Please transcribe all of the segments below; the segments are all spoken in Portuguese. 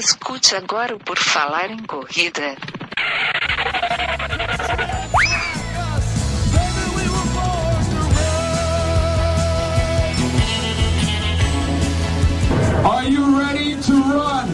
Escute agora o Por Falar em Corrida. Are you ready to run?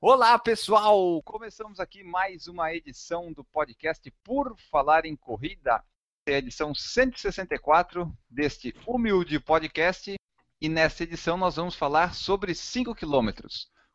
Olá, pessoal! Começamos aqui mais uma edição do podcast Por Falar em Corrida. É a edição 164 deste humilde podcast. E nesta edição nós vamos falar sobre 5 km.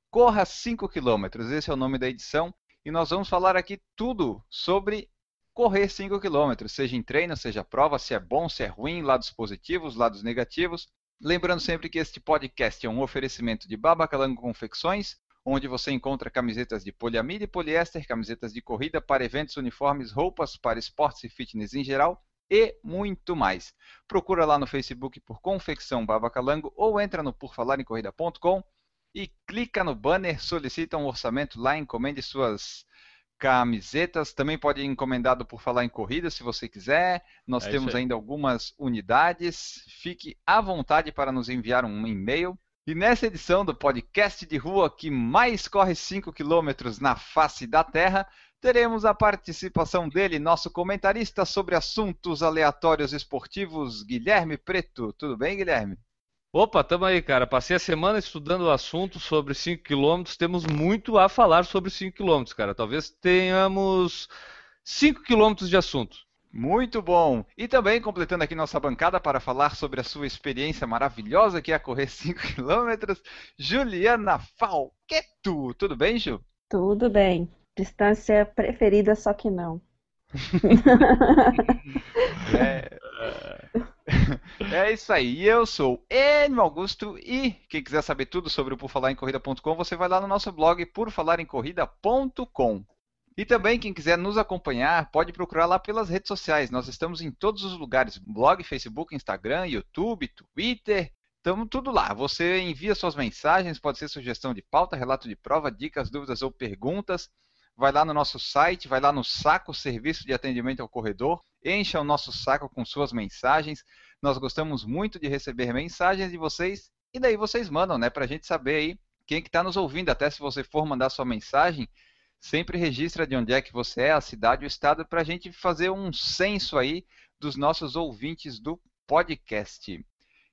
Corra 5 km, esse é o nome da edição. E nós vamos falar aqui tudo sobre correr 5 km, seja em treino, seja prova, se é bom, se é ruim, lados positivos, lados negativos. Lembrando sempre que este podcast é um oferecimento de Babacalango Confecções, onde você encontra camisetas de poliamida e poliéster, camisetas de corrida para eventos, uniformes, roupas para esportes e fitness em geral e muito mais. Procura lá no Facebook por Confecção Babacalango ou entra no porfalarencorrida.com e clica no banner, solicita um orçamento lá, encomende suas camisetas. Também pode ir encomendado por falar em corrida, se você quiser. Nós É temos ainda algumas unidades. Fique à vontade para nos enviar um e-mail. E nessa edição do podcast de rua que mais corre 5 quilômetros na face da Terra, teremos a participação dele, nosso comentarista sobre assuntos aleatórios esportivos, Guilherme Preto. Tudo bem, Guilherme? Opa, tamo aí, cara. Passei a semana estudando o assunto sobre 5 km. Temos muito a falar sobre 5 km, cara. Talvez tenhamos 5 km de assunto. Muito bom! E também completando aqui nossa bancada para falar sobre a sua experiência maravilhosa que é correr 5 km, Juliana Falqueto. Tudo bem, Ju? Tudo bem. Distância preferida, só que não. É... é isso aí. Eu sou Enio Augusto e quem quiser saber tudo sobre o porfalarencorrida.com, você vai lá no nosso blog porfalarencorrida.com. E também quem quiser nos acompanhar, pode procurar lá pelas redes sociais. Nós estamos em todos os lugares: blog, Facebook, Instagram, YouTube, Twitter. Estamos tudo lá. Você envia suas mensagens, pode ser sugestão de pauta, relato de prova, dicas, dúvidas ou perguntas. Vai lá no nosso site, vai lá no saco Serviço de Atendimento ao Corredor, encha o nosso saco com suas mensagens. Nós gostamos muito de receber mensagens de vocês e daí vocês mandam, né, para a gente saber aí quem que está nos ouvindo. Até se você for mandar sua mensagem, sempre registra de onde é que você é, a cidade, o estado, para a gente fazer um censo aí dos nossos ouvintes do podcast.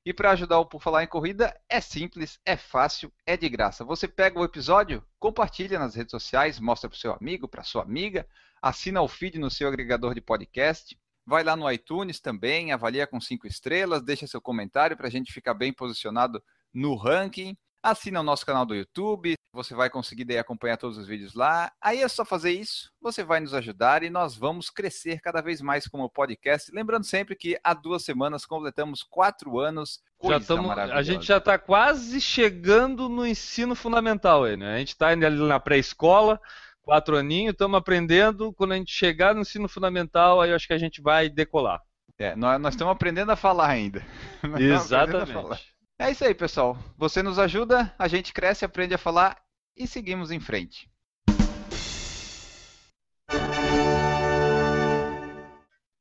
E para ajudar o Por Falar em Corrida, é simples, é fácil, é de graça. Você pega o episódio, compartilha nas redes sociais, mostra para o seu amigo, para sua amiga, assina o feed no seu agregador de podcast, vai lá no iTunes também, avalia com cinco estrelas, deixa seu comentário para a gente ficar bem posicionado no ranking. Assina o nosso canal do YouTube, você vai conseguir daí acompanhar todos os vídeos lá. Aí é só fazer isso, você vai nos ajudar e nós vamos crescer cada vez mais como podcast. Lembrando sempre que há duas semanas completamos quatro anos. Já tamo, a gente já está quase chegando no ensino fundamental né? A gente está ali na pré-escola, quatro aninhos, estamos aprendendo. Quando a gente chegar no ensino fundamental, aí eu acho que a gente vai decolar. É, nós, nós estamos aprendendo a falar ainda. Nós. Exatamente. É isso aí, pessoal. Você nos ajuda, a gente cresce, aprende a falar e seguimos em frente.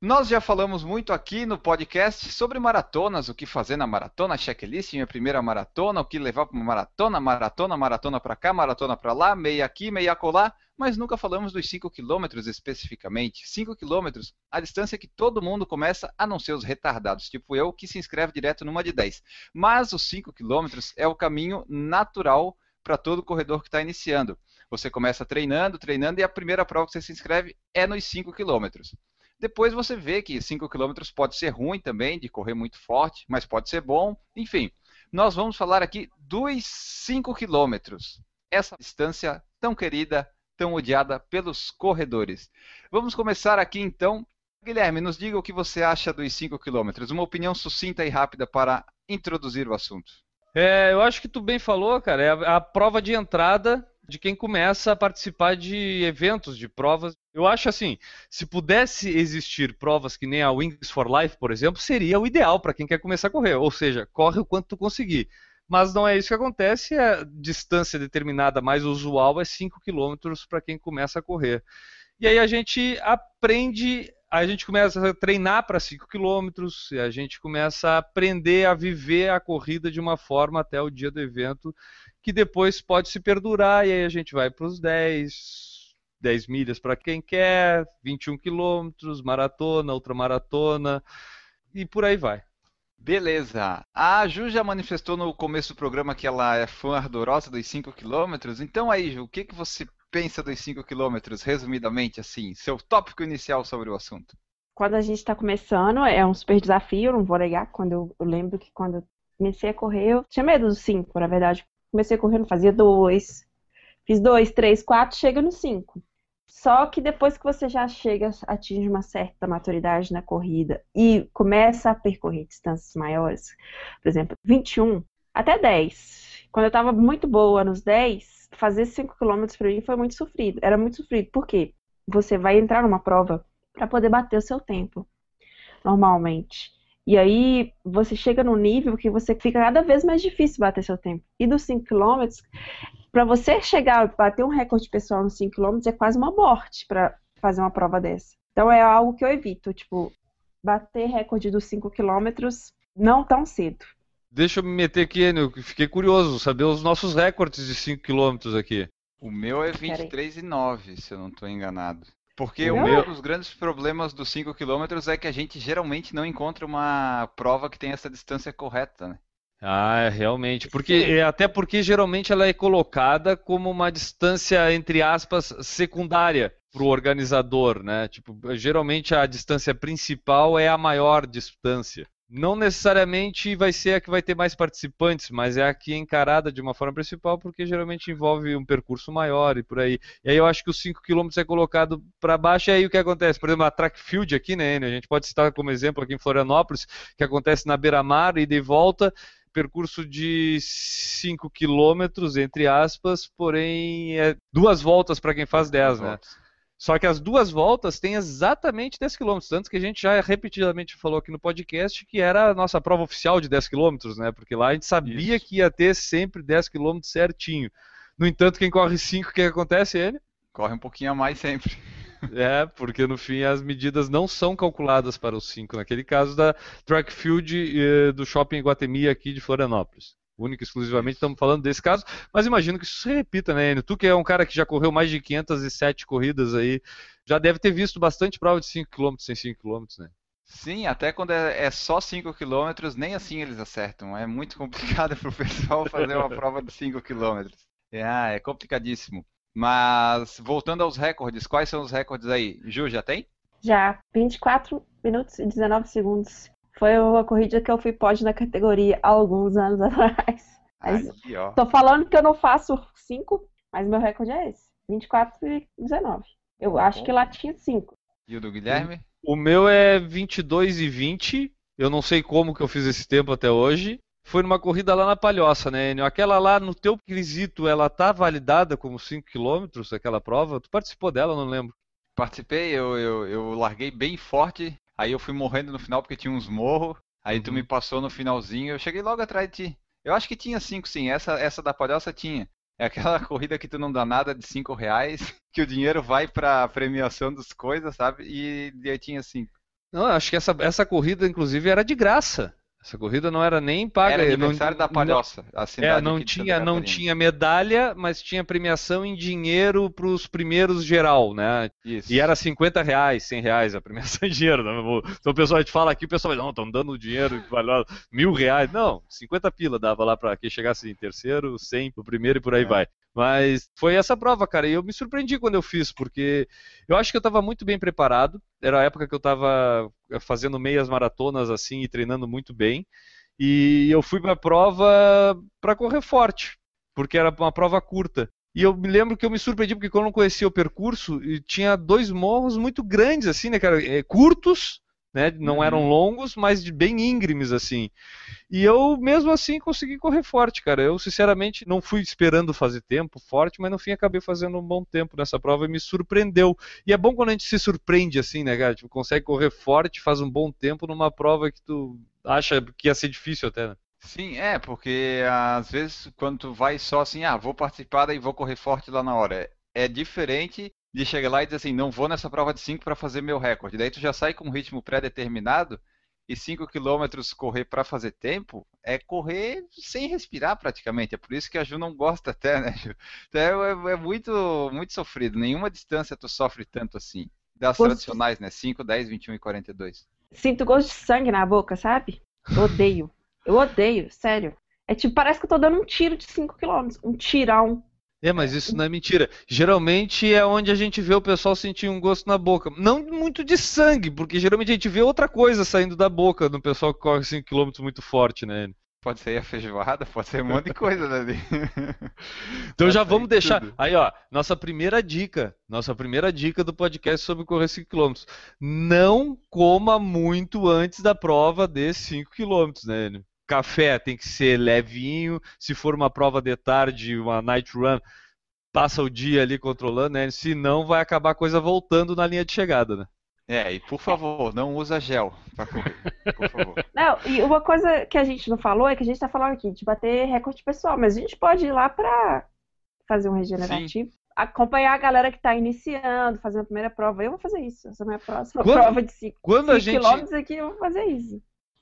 Nós já falamos muito aqui no podcast sobre maratonas, o que fazer na maratona, checklist, minha primeira maratona, o que levar para uma maratona, maratona, maratona para cá, maratona para lá, meia aqui, meia colar, mas nunca falamos dos 5 quilômetros especificamente. 5 quilômetros, a distância que todo mundo começa, a não ser os retardados, tipo eu, que se inscreve direto numa de 10. Mas os 5 quilômetros é o caminho natural para todo corredor que está iniciando. Você começa treinando, treinando, e a primeira prova que você se inscreve é nos 5 quilômetros. Depois você vê que 5 km pode ser ruim também, de correr muito forte, mas pode ser bom. Enfim, nós vamos falar aqui dos 5 km. Essa distância tão querida, tão odiada pelos corredores. Vamos começar aqui então. Guilherme, nos diga o que você acha dos 5 km. Uma opinião sucinta e rápida para introduzir o assunto. É, eu acho que tu bem falou, cara. É a, a prova de entrada de quem começa a participar de eventos, de provas. Eu acho assim, se pudesse existir provas que nem a Wings for Life, por exemplo, seria o ideal para quem quer começar a correr. Ou seja, corre o quanto tu conseguir. Mas não é isso que acontece, a distância determinada mais usual é 5 km para quem começa a correr. E aí a gente aprende a gente começa a treinar para 5 km, e a gente começa a aprender a viver a corrida de uma forma até o dia do evento, que depois pode se perdurar, e aí a gente vai para os 10, 10 milhas para quem quer, 21 quilômetros, maratona, ultramaratona, e por aí vai. Beleza. A Ju já manifestou no começo do programa que ela é fã ardorosa dos 5 km. Então aí, Ju, o que, que você pensa dos 5 km, resumidamente, assim, seu tópico inicial sobre o assunto? Quando a gente está começando, é um super desafio, não vou negar. Quando eu, eu, lembro que quando eu comecei a correr, eu tinha medo dos 5, na verdade. Comecei correndo, fazia dois, fiz dois, três, quatro, chega no 5. Só que depois que você já chega, atinge uma certa maturidade na corrida e começa a percorrer distâncias maiores, por exemplo, 21 até 10. Quando eu estava muito boa nos 10, fazer 5 km para mim foi muito sofrido. Era muito sofrido. Por quê? Você vai entrar numa prova para poder bater o seu tempo, normalmente. E aí você chega num nível que você fica cada vez mais difícil bater seu tempo. E dos 5 km, para você chegar a bater um recorde pessoal nos 5 km é quase uma morte para fazer uma prova dessa. Então é algo que eu evito, tipo, bater recorde dos 5 km não tão cedo. Deixa eu me meter aqui, eu fiquei curioso, saber os nossos recordes de 5 km aqui. O meu é 23,9, se eu não estou enganado. Porque um meu... dos grandes problemas dos 5 km é que a gente geralmente não encontra uma prova que tenha essa distância correta, né? Ah, é, realmente. Porque, é, até porque geralmente ela é colocada como uma distância, entre aspas, secundária para o organizador, né? Tipo, geralmente a distância principal é a maior distância não necessariamente vai ser a que vai ter mais participantes, mas é a que é encarada de uma forma principal, porque geralmente envolve um percurso maior e por aí. E aí eu acho que os 5 km é colocado para baixo, e aí o que acontece? Por exemplo, a track field aqui, né, a gente pode citar como exemplo aqui em Florianópolis, que acontece na beira-mar e de volta, percurso de 5 quilômetros, entre aspas, porém é duas voltas para quem faz 10, né? Voltas. Só que as duas voltas têm exatamente 10 km, tanto que a gente já repetidamente falou aqui no podcast que era a nossa prova oficial de 10 km, né? Porque lá a gente sabia Isso. que ia ter sempre 10 km certinho. No entanto, quem corre 5, o que acontece, ele? Corre um pouquinho a mais sempre. É, porque no fim as medidas não são calculadas para os 5, naquele caso da track field eh, do shopping Guatemi aqui de Florianópolis única e exclusivamente estamos falando desse caso, mas imagino que isso se repita, né, Enio? Tu que é um cara que já correu mais de 507 corridas aí, já deve ter visto bastante prova de 5 km sem 5 km, né? Sim, até quando é, é só 5 km, nem assim eles acertam. É muito complicado para o pessoal fazer uma prova de 5 km. É, ah, é complicadíssimo. Mas voltando aos recordes, quais são os recordes aí? Ju, já tem? Já, 24 minutos e 19 segundos. Foi uma corrida que eu fui pódio na categoria há alguns anos atrás. Mas Aqui, ó. Tô falando que eu não faço 5, mas meu recorde é esse. 24 e 19. Eu tá acho Bom. que lá tinha 5. E o do Guilherme? O meu é 22 e 20. Eu não sei como que eu fiz esse tempo até hoje. Foi numa corrida lá na Palhoça, né, Enio? Aquela lá, no teu quesito, ela tá validada como 5 km, aquela prova? Tu participou dela, não lembro. Participei, eu, eu, eu larguei bem forte Aí eu fui morrendo no final porque tinha uns morros. Aí uhum. tu me passou no finalzinho. Eu cheguei logo atrás de ti. Eu acho que tinha cinco, sim. Essa, essa da palhoça tinha. É aquela corrida que tu não dá nada de cinco reais, que o dinheiro vai pra premiação das coisas, sabe? E, e aí tinha cinco. Não, acho que essa, essa corrida, inclusive, era de graça. Essa corrida não era nem paga. Era aniversário não, da Palhoça. Não, é, não tinha, não tinha medalha, mas tinha premiação em dinheiro para os primeiros geral, né? Isso. E era 50 reais, 100 reais a premiação em dinheiro. Né? Então o pessoal a gente fala aqui, o pessoal não, estão dando dinheiro, mil reais. Não, 50 pila dava lá para quem chegasse em terceiro, 100 o primeiro e por aí é. vai. Mas foi essa prova, cara, e eu me surpreendi quando eu fiz, porque eu acho que eu estava muito bem preparado. Era a época que eu estava fazendo meias maratonas assim e treinando muito bem. E eu fui para a prova para correr forte, porque era uma prova curta. E eu me lembro que eu me surpreendi porque quando eu não conhecia o percurso, tinha dois morros muito grandes assim, né, cara, é, curtos, né? Não uhum. eram longos, mas bem íngremes assim. E eu mesmo assim consegui correr forte, cara. Eu sinceramente não fui esperando fazer tempo forte, mas no fim acabei fazendo um bom tempo nessa prova e me surpreendeu. E é bom quando a gente se surpreende assim, né, cara? Tipo, consegue correr forte, faz um bom tempo numa prova que tu acha que ia ser difícil até, né? Sim, é, porque às vezes quando tu vai só assim, ah, vou participar e vou correr forte lá na hora. É diferente de chegar lá e dizer assim, não vou nessa prova de 5 para fazer meu recorde. Daí tu já sai com um ritmo pré-determinado e 5 km correr para fazer tempo é correr sem respirar praticamente. É por isso que a Ju não gosta até, né, Ju? Então, é, é muito, muito sofrido. Nenhuma distância tu sofre tanto assim. Das tradicionais, né? 5, 10, 21 e 42. Sinto gosto de sangue na boca, sabe? Eu odeio. Eu odeio, sério. É tipo, parece que eu tô dando um tiro de 5 km. Um tirão. É, mas isso não é mentira. Geralmente é onde a gente vê o pessoal sentir um gosto na boca. Não muito de sangue, porque geralmente a gente vê outra coisa saindo da boca no pessoal que corre 5km muito forte, né? Pode ser a feijoada, pode ser um monte de coisa ali. Então já vamos deixar. tudo. Aí, ó, nossa primeira dica. Nossa primeira dica do podcast sobre correr 5km. Não coma muito antes da prova de 5km, né? Enio? Café tem que ser levinho. Se for uma prova de tarde, uma night run, passa o dia ali controlando, né? Senão vai acabar a coisa voltando na linha de chegada, né? É, e por favor, não usa gel pra correr. Por favor. Não, e uma coisa que a gente não falou é que a gente tá falando aqui de bater recorde pessoal, mas a gente pode ir lá pra fazer um regenerativo. Acompanhar a galera que tá iniciando, fazendo a primeira prova. Eu vou fazer isso. Essa é a minha próxima Quando- prova de 5 Quando a gente quilômetros aqui, eu vou fazer isso.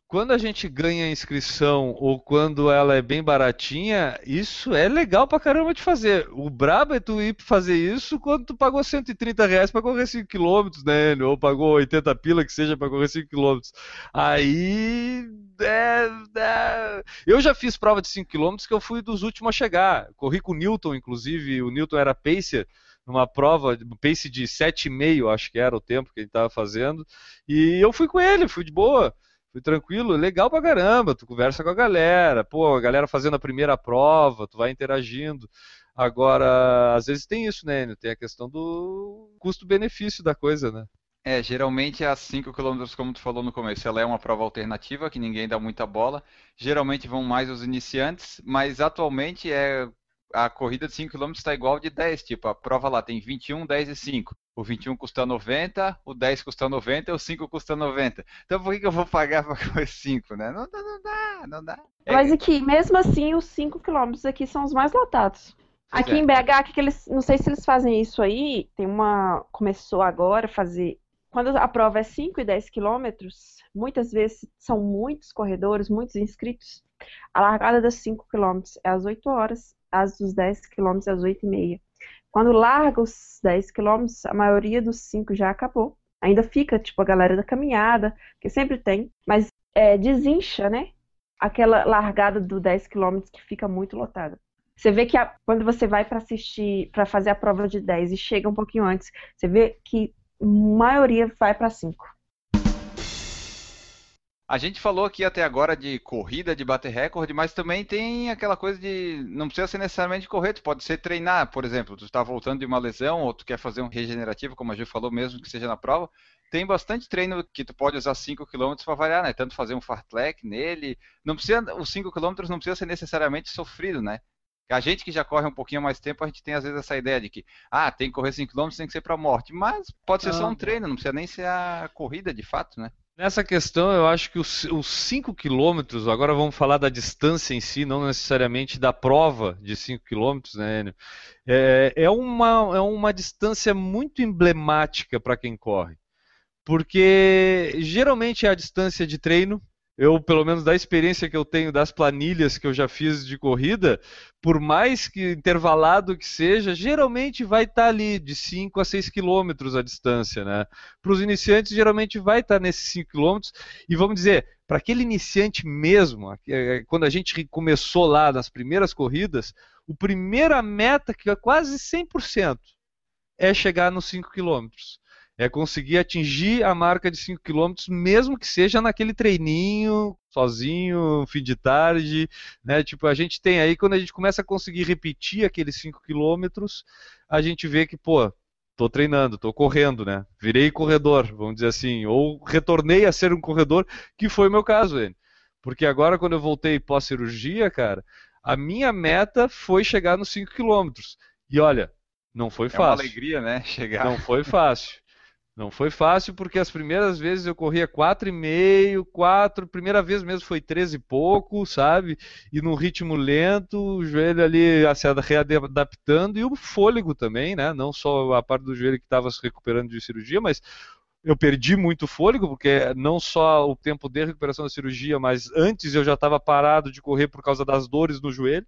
Quando a gente ganha a inscrição ou quando ela é bem baratinha, isso é legal pra caramba de fazer. O brabo é tu ir fazer isso quando tu pagou 130 reais pra correr 5 km, né? Enio? Ou pagou 80 pila que seja pra correr 5 km. Aí. é, é, Eu já fiz prova de 5 km que eu fui dos últimos a chegar. Corri com o Newton, inclusive. O Newton era pacer numa prova, pace de 7,5, acho que era o tempo que ele estava fazendo. E eu fui com ele, fui de boa. Fui tranquilo, legal pra caramba. Tu conversa com a galera, pô, a galera fazendo a primeira prova, tu vai interagindo. Agora, às vezes tem isso, né? Enio? Tem a questão do custo-benefício da coisa, né? É, geralmente as 5 km, como tu falou no começo, ela é uma prova alternativa que ninguém dá muita bola. Geralmente vão mais os iniciantes, mas atualmente é a corrida de 5 km está igual de 10, tipo, a prova lá tem 21, 10 e 5. O 21 custa 90, o 10 custa 90 e o 5 custa 90. Então por que, que eu vou pagar para correr 5, né? Não, dá, não dá, não dá. É, Mas aqui, mesmo assim, os 5 quilômetros aqui são os mais lotados. Pois Aqui é. em BH, que que eles, não sei se eles fazem isso aí, tem uma, começou agora a fazer, quando a prova é 5 e 10 quilômetros, muitas vezes são muitos corredores, muitos inscritos, a largada dos 5 quilômetros é às 8 horas, as dos 10 quilômetros é às 8 e meia. Quando larga os 10 quilômetros, a maioria dos 5 já acabou. Ainda fica, tipo, a galera da caminhada, que sempre tem, mas é, desincha, né? Aquela largada do 10 quilômetros que fica muito lotada. Você vê que a- quando você vai para assistir, para fazer a prova de 10 e chega um pouquinho antes, você vê que a maioria vai para 5. A gente falou aqui até agora de corrida, de bater recorde, mas também tem aquela coisa de não precisa ser necessariamente correr, tu pode ser treinar, por exemplo, tu está voltando de uma lesão ou tu quer fazer um regenerativo, como a Ju falou, mesmo que seja na prova, tem bastante treino que tu pode usar 5 km para variar, né? Tanto fazer um fartlek nele, não precisa, os 5 km não precisa ser necessariamente sofrido, né? A gente que já corre um pouquinho mais tempo, a gente tem às vezes essa ideia de que, ah, tem que correr 5 km, tem que ser para morte, mas pode ser só Ah. um treino, não precisa nem ser a corrida de fato, né? Nessa questão, eu acho que os, os 5 quilômetros, agora vamos falar da distância em si, não necessariamente da prova de 5 quilômetros, né, Enio? É, é uma, é uma distância muito emblemática para quem corre. Porque geralmente é a distância de treino. Eu, pelo menos da experiência que eu tenho das planilhas que eu já fiz de corrida, por mais que intervalado que seja, geralmente vai estar ali de 5 a 6 quilômetros a distância, né? Para os iniciantes, geralmente vai estar nesses 5 km. E vamos dizer, para aquele iniciante mesmo, eh, quando a gente começou lá nas primeiras corridas, o primeira meta, que é quase 100%, é chegar nos 5 km. É conseguir atingir a marca de 5 km, mesmo que seja naquele treininho, sozinho, fim de tarde, né? Tipo, a gente tem aí, quando a gente começa a conseguir repetir aqueles 5 km, a gente vê que, pô, tô treinando, tô correndo, né? Virei corredor, vamos dizer assim, ou retornei a ser um corredor, que foi o meu caso, ele. Porque agora, quando eu voltei pós-cirurgia, cara, a minha meta foi chegar nos 5 km. E olha, não foi É uma fácil. alegria, né? Chegar. Não foi fácil. Não foi fácil porque as primeiras vezes eu corria 4,5, 4, primeira vez mesmo foi 13 e pouco, sabe? E num ritmo lento, o joelho ali se readaptando e o fôlego também, né? Não só a parte do joelho que estava se recuperando de cirurgia, mas eu perdi muito fôlego, porque não só o tempo de recuperação da cirurgia, mas antes eu já estava parado de correr por causa das dores no joelho.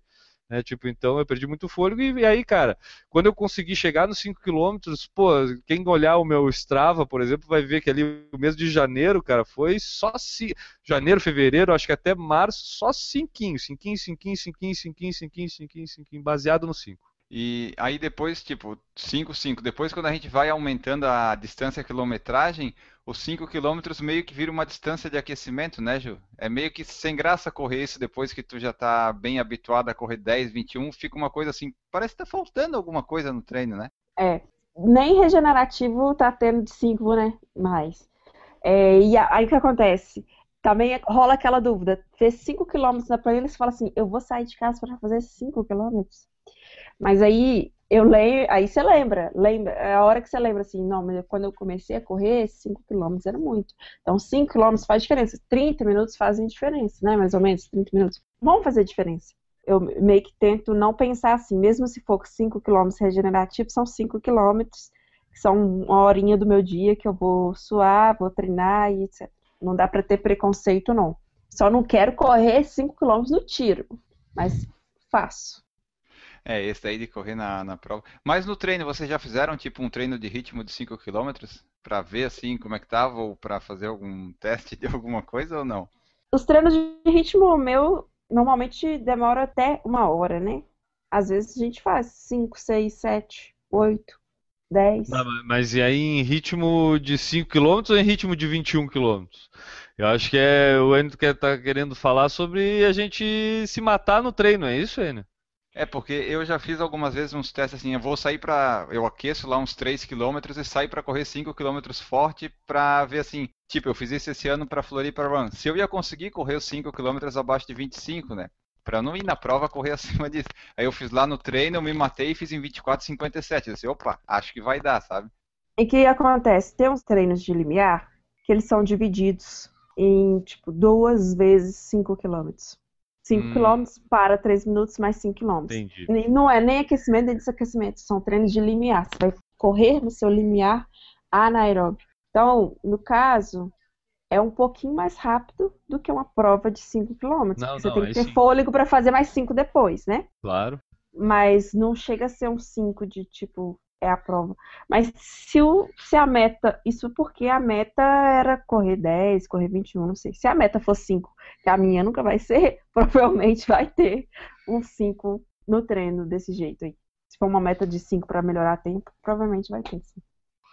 Né? Tipo, então eu perdi muito fôlego e, e aí, cara, quando eu consegui chegar nos 5 km, pô, quem olhar o meu Strava, por exemplo, vai ver que ali o mês de janeiro, cara, foi só se janeiro, fevereiro, acho que até março, só 5, 5, 5, 5, 5, 5, 5, 5, 5, baseado no 5. E aí depois, tipo, 5, 5. Depois, quando a gente vai aumentando a distância, a quilometragem, os 5 km meio que vira uma distância de aquecimento, né, Ju? É meio que sem graça correr isso depois que tu já tá bem habituado a correr 10, 21. Fica uma coisa assim, parece que tá faltando alguma coisa no treino, né? É. Nem regenerativo tá tendo de 5, né? Mais. É, e aí o que acontece? Também rola aquela dúvida. Fez 5 km na planilha você fala assim, eu vou sair de casa para fazer 5 km? Mas aí eu leio, aí você lembra, lembra, é a hora que você lembra assim, não, mas quando eu comecei a correr, 5 km era muito. Então 5 km faz diferença, 30 minutos fazem diferença, né? Mais ou menos 30 minutos. Vão fazer diferença. Eu meio que tento não pensar assim, mesmo se for 5 km regenerativo, são 5 km, são uma horinha do meu dia que eu vou suar, vou treinar e etc. Não dá para ter preconceito não. Só não quero correr 5 km no tiro, mas faço. É, esse daí de correr na, na prova. Mas no treino, vocês já fizeram tipo um treino de ritmo de 5 km? Pra ver assim como é que tava ou pra fazer algum teste de alguma coisa ou não? Os treinos de ritmo meu normalmente demora até uma hora, né? Às vezes a gente faz 5, 6, 7, 8, 10. Mas e aí em ritmo de 5 km ou em ritmo de 21 km? Eu acho que é o Enio que tá querendo falar sobre a gente se matar no treino, é isso, Enio? É, porque eu já fiz algumas vezes uns testes assim, eu vou sair para, eu aqueço lá uns 3 km e saio para correr 5 km forte para ver assim, tipo, eu fiz isso esse ano para Floripa Run. Se eu ia conseguir correr os 5 km abaixo de 25, né? Para não ir na prova correr acima disso. Aí eu fiz lá no treino, eu me matei e fiz em 24,57. Eu disse, opa, acho que vai dar, sabe? E que acontece? Tem uns treinos de limiar que eles são divididos em, tipo, duas vezes 5 quilômetros. 5 hum. km para 3 minutos mais 5 km. Entendi. Não é nem aquecimento nem desaquecimento, são treinos de limiar. Você vai correr no seu limiar anaeróbio. Então, no caso, é um pouquinho mais rápido do que uma prova de 5 km. Não, você não, tem que ter sim. fôlego para fazer mais 5 depois, né? Claro. Mas não chega a ser um 5 de tipo é a prova. Mas se, o, se a meta, isso porque a meta era correr 10, correr 21, não sei. Se a meta for 5, que a minha nunca vai ser, provavelmente vai ter um 5 no treino desse jeito aí. Se for uma meta de 5 para melhorar tempo, provavelmente vai ter.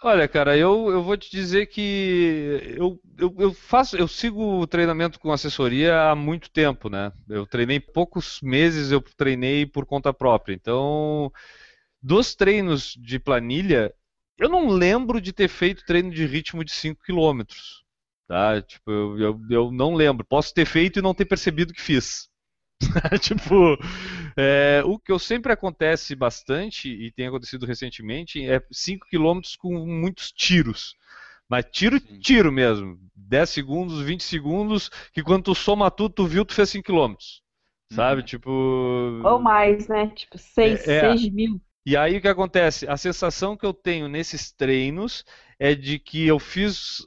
Olha, cara, eu, eu vou te dizer que eu, eu, eu, faço, eu sigo o treinamento com assessoria há muito tempo, né? Eu treinei poucos meses, eu treinei por conta própria. Então, dos treinos de planilha, eu não lembro de ter feito treino de ritmo de 5 km. Tá? Tipo, eu, eu, eu, não lembro. Posso ter feito e não ter percebido que fiz. tipo, é, o que eu sempre acontece bastante, e tem acontecido recentemente, é 5 km com muitos tiros. Mas tiro, tiro mesmo. 10 segundos, 20 segundos, que quando tu soma tudo, tu viu, tu fez 5 km. Sabe? Uhum. Tipo. Ou mais, né? Tipo, 6, é, 6 é. mil. E aí o que acontece? A sensação que eu tenho nesses treinos é de que eu fiz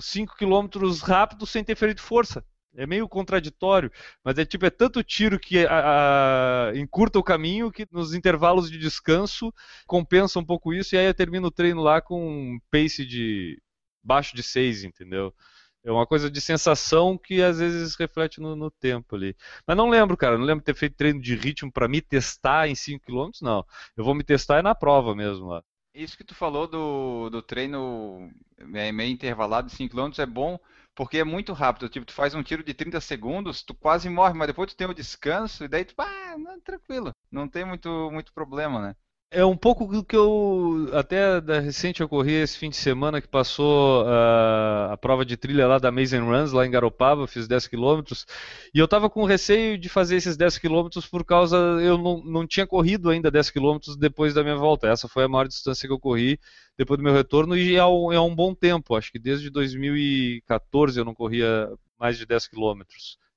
5 km rápido sem ter feito força. É meio contraditório, mas é tipo, é tanto tiro que a, a, encurta o caminho que nos intervalos de descanso compensa um pouco isso, e aí eu termino o treino lá com um pace de baixo de 6, entendeu? É uma coisa de sensação que às vezes reflete no, no, tempo ali. Mas não lembro, cara. Não lembro ter feito treino de ritmo para me testar em 5 km, não. Eu vou me testar é na prova mesmo lá. Isso que tu falou do, do treino é, meio intervalado de 5 km é bom porque é muito rápido. Tipo, tu faz um tiro de 30 segundos, tu quase morre, mas depois tu tem o descanso e daí tu, ah, não, tranquilo. Não tem muito, muito problema, né? É um pouco do que eu. Até da recente eu corri esse fim de semana que passou uh, a prova de trilha lá da Amazing Runs, lá em Garopaba, fiz 10 km. E eu tava com receio de fazer esses 10 km por causa. Eu não, não tinha corrido ainda 10 km depois da minha volta. Essa foi a maior distância que eu corri depois do meu retorno e é um, é um bom tempo. Acho que desde 2014 eu não corria mais de 10 km,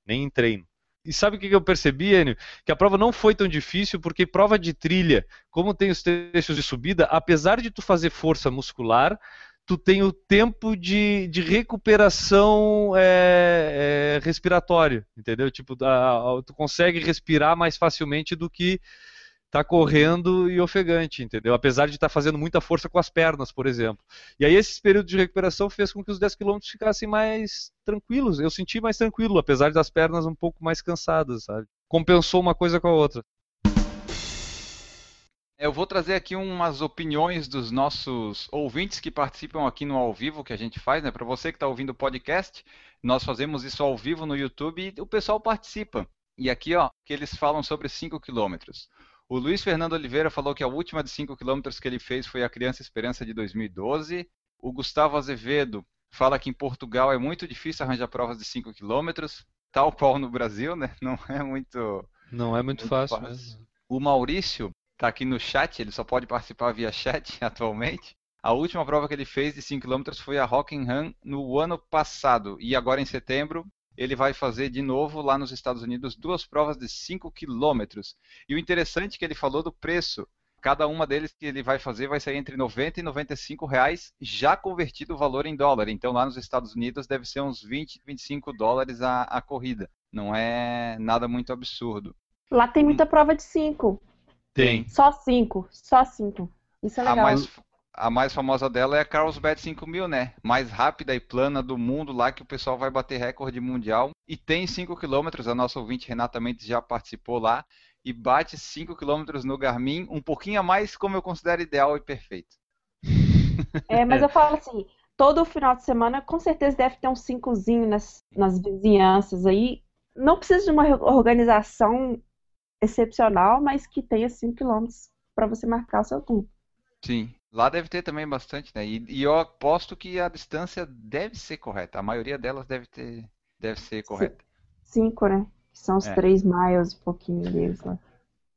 nem em treino. E sabe o que eu percebi, Enio? Que a prova não foi tão difícil, porque prova de trilha, como tem os trechos de subida, apesar de tu fazer força muscular, tu tem o tempo de, de recuperação é, é, respiratório, entendeu? Tipo, a, a, tu consegue respirar mais facilmente do que tá correndo e ofegante, entendeu? Apesar de estar tá fazendo muita força com as pernas, por exemplo. E aí esse período de recuperação fez com que os 10 km ficassem mais tranquilos. Eu senti mais tranquilo, apesar das pernas um pouco mais cansadas, sabe? Compensou uma coisa com a outra. Eu vou trazer aqui umas opiniões dos nossos ouvintes que participam aqui no ao vivo que a gente faz, né? Para você que está ouvindo o podcast, nós fazemos isso ao vivo no YouTube e o pessoal participa. E aqui, ó, que eles falam sobre 5 quilômetros. O Luiz Fernando Oliveira falou que a última de 5 km que ele fez foi a Criança Esperança de 2012. O Gustavo Azevedo fala que em Portugal é muito difícil arranjar provas de 5 km, tal qual no Brasil, né? Não é muito. Não é muito, muito fácil. fácil. O Maurício está aqui no chat, ele só pode participar via chat atualmente. A última prova que ele fez de 5 km foi a Rockingham no ano passado. E agora em setembro ele vai fazer de novo lá nos Estados Unidos duas provas de 5 quilômetros. E o interessante é que ele falou do preço. Cada uma deles que ele vai fazer vai sair entre 90 e 95 reais, já convertido o valor em dólar. Então lá nos Estados Unidos deve ser uns 20, 25 dólares a, a corrida. Não é nada muito absurdo. Lá tem muita prova de 5. Tem. Só 5, só 5. Isso é legal. A mais, a mais famosa dela é a Carlsbad 5000, né? Mais rápida e plana do mundo lá que o pessoal vai bater recorde mundial. E tem 5 km, a nossa ouvinte Renata Mendes já participou lá. E bate 5 km no Garmin, um pouquinho a mais como eu considero ideal e perfeito. É, mas eu falo assim, todo final de semana com certeza deve ter um cincozinho nas, nas vizinhanças aí. Não precisa de uma organização excepcional, mas que tenha 5 km para você marcar o seu tempo. Sim. Lá deve ter também bastante, né? E, e, eu aposto que a distância deve ser correta. A maioria delas deve ter, deve ser correta. Cinco, né? Que são os é. três miles, um pouquinho deles lá.